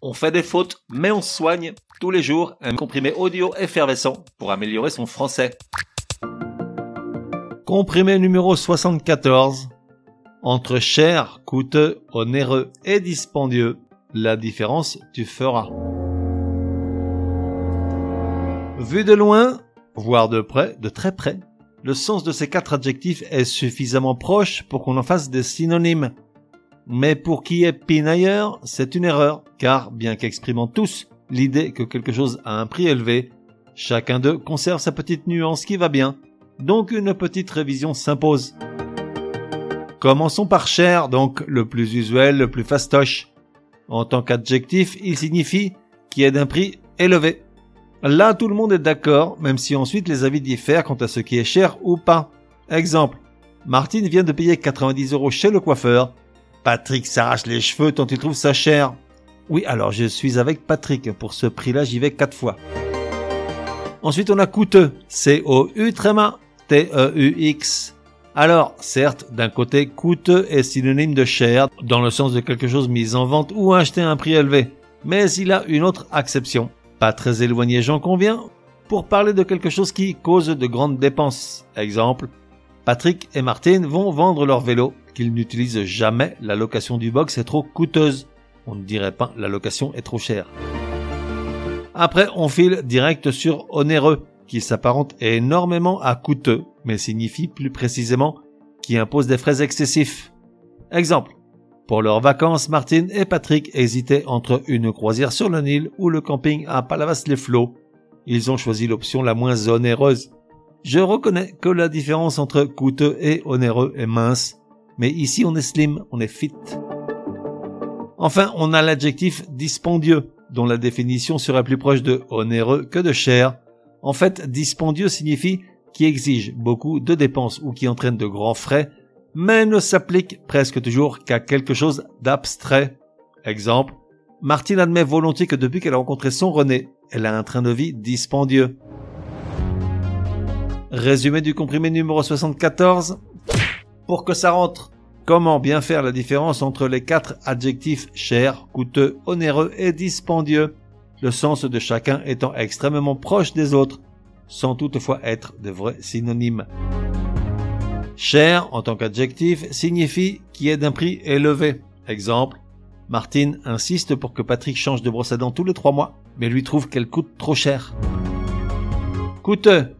On fait des fautes, mais on soigne tous les jours un comprimé audio effervescent pour améliorer son français. Comprimé numéro 74. Entre cher, coûteux, onéreux et dispendieux, la différence tu feras. Vu de loin, voire de près, de très près, le sens de ces quatre adjectifs est suffisamment proche pour qu'on en fasse des synonymes. Mais pour qui est pinailleur, c'est une erreur, car bien qu'exprimant tous l'idée que quelque chose a un prix élevé, chacun d'eux conserve sa petite nuance qui va bien, donc une petite révision s'impose. Commençons par cher, donc le plus usuel, le plus fastoche. En tant qu'adjectif, il signifie qui est d'un prix élevé. Là, tout le monde est d'accord, même si ensuite les avis diffèrent quant à ce qui est cher ou pas. Exemple, Martine vient de payer 90 euros chez le coiffeur, Patrick s'arrache les cheveux tant il trouve ça cher? Oui, alors je suis avec Patrick. Pour ce prix-là, j'y vais quatre fois. Ensuite, on a coûteux. C-O-U T-E-U-X. Alors, certes, d'un côté, coûteux est synonyme de cher, dans le sens de quelque chose mis en vente ou acheté à un prix élevé. Mais il a une autre acception. Pas très éloigné, j'en conviens, pour parler de quelque chose qui cause de grandes dépenses. Exemple, Patrick et Martine vont vendre leur vélo qu'ils n'utilisent jamais. La location du box est trop coûteuse. On ne dirait pas la location est trop chère. Après, on file direct sur onéreux, qui s'apparente énormément à coûteux, mais signifie plus précisément qui impose des frais excessifs. Exemple. Pour leurs vacances, Martine et Patrick hésitaient entre une croisière sur le Nil ou le camping à Palavas-les-Flots. Ils ont choisi l'option la moins onéreuse. Je reconnais que la différence entre coûteux et onéreux est mince, mais ici on est slim, on est fit. Enfin, on a l'adjectif dispendieux, dont la définition serait plus proche de onéreux que de cher. En fait, dispendieux signifie qui exige beaucoup de dépenses ou qui entraîne de grands frais, mais ne s'applique presque toujours qu'à quelque chose d'abstrait. Exemple, Martine admet volontiers que depuis qu'elle a rencontré son René, elle a un train de vie dispendieux. Résumé du comprimé numéro 74. Pour que ça rentre, comment bien faire la différence entre les quatre adjectifs cher, coûteux, onéreux et dispendieux, le sens de chacun étant extrêmement proche des autres, sans toutefois être de vrais synonymes. Cher, en tant qu'adjectif, signifie qui est d'un prix élevé. Exemple, Martine insiste pour que Patrick change de brosse à dents tous les trois mois, mais lui trouve qu'elle coûte trop cher. Coûteux,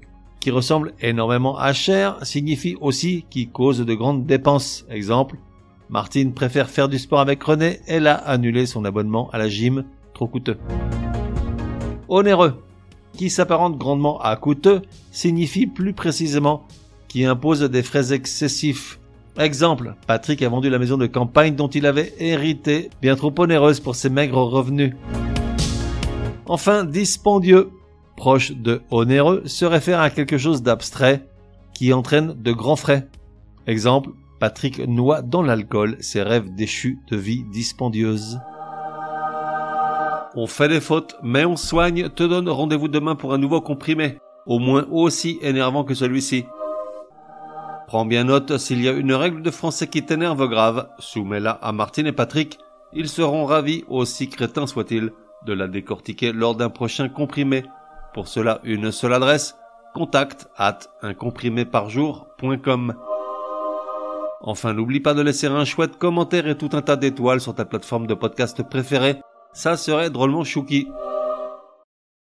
qui ressemble énormément à cher signifie aussi qui cause de grandes dépenses. Exemple, Martine préfère faire du sport avec René, elle a annulé son abonnement à la gym, trop coûteux. Onéreux, qui s'apparente grandement à coûteux, signifie plus précisément qui impose des frais excessifs. Exemple, Patrick a vendu la maison de campagne dont il avait hérité, bien trop onéreuse pour ses maigres revenus. Enfin, dispendieux, proche de onéreux, se réfère à quelque chose d'abstrait qui entraîne de grands frais. Exemple, Patrick noie dans l'alcool ses rêves déchus de vie dispendieuse. On fait des fautes, mais on soigne, te donne rendez-vous demain pour un nouveau comprimé, au moins aussi énervant que celui-ci. Prends bien note, s'il y a une règle de français qui t'énerve grave, soumets-la à Martine et Patrick, ils seront ravis, aussi crétins soient-ils, de la décortiquer lors d'un prochain comprimé pour cela, une seule adresse, contact at uncompriméparjour.com. Enfin, n'oublie pas de laisser un chouette commentaire et tout un tas d'étoiles sur ta plateforme de podcast préférée. Ça serait drôlement chouki.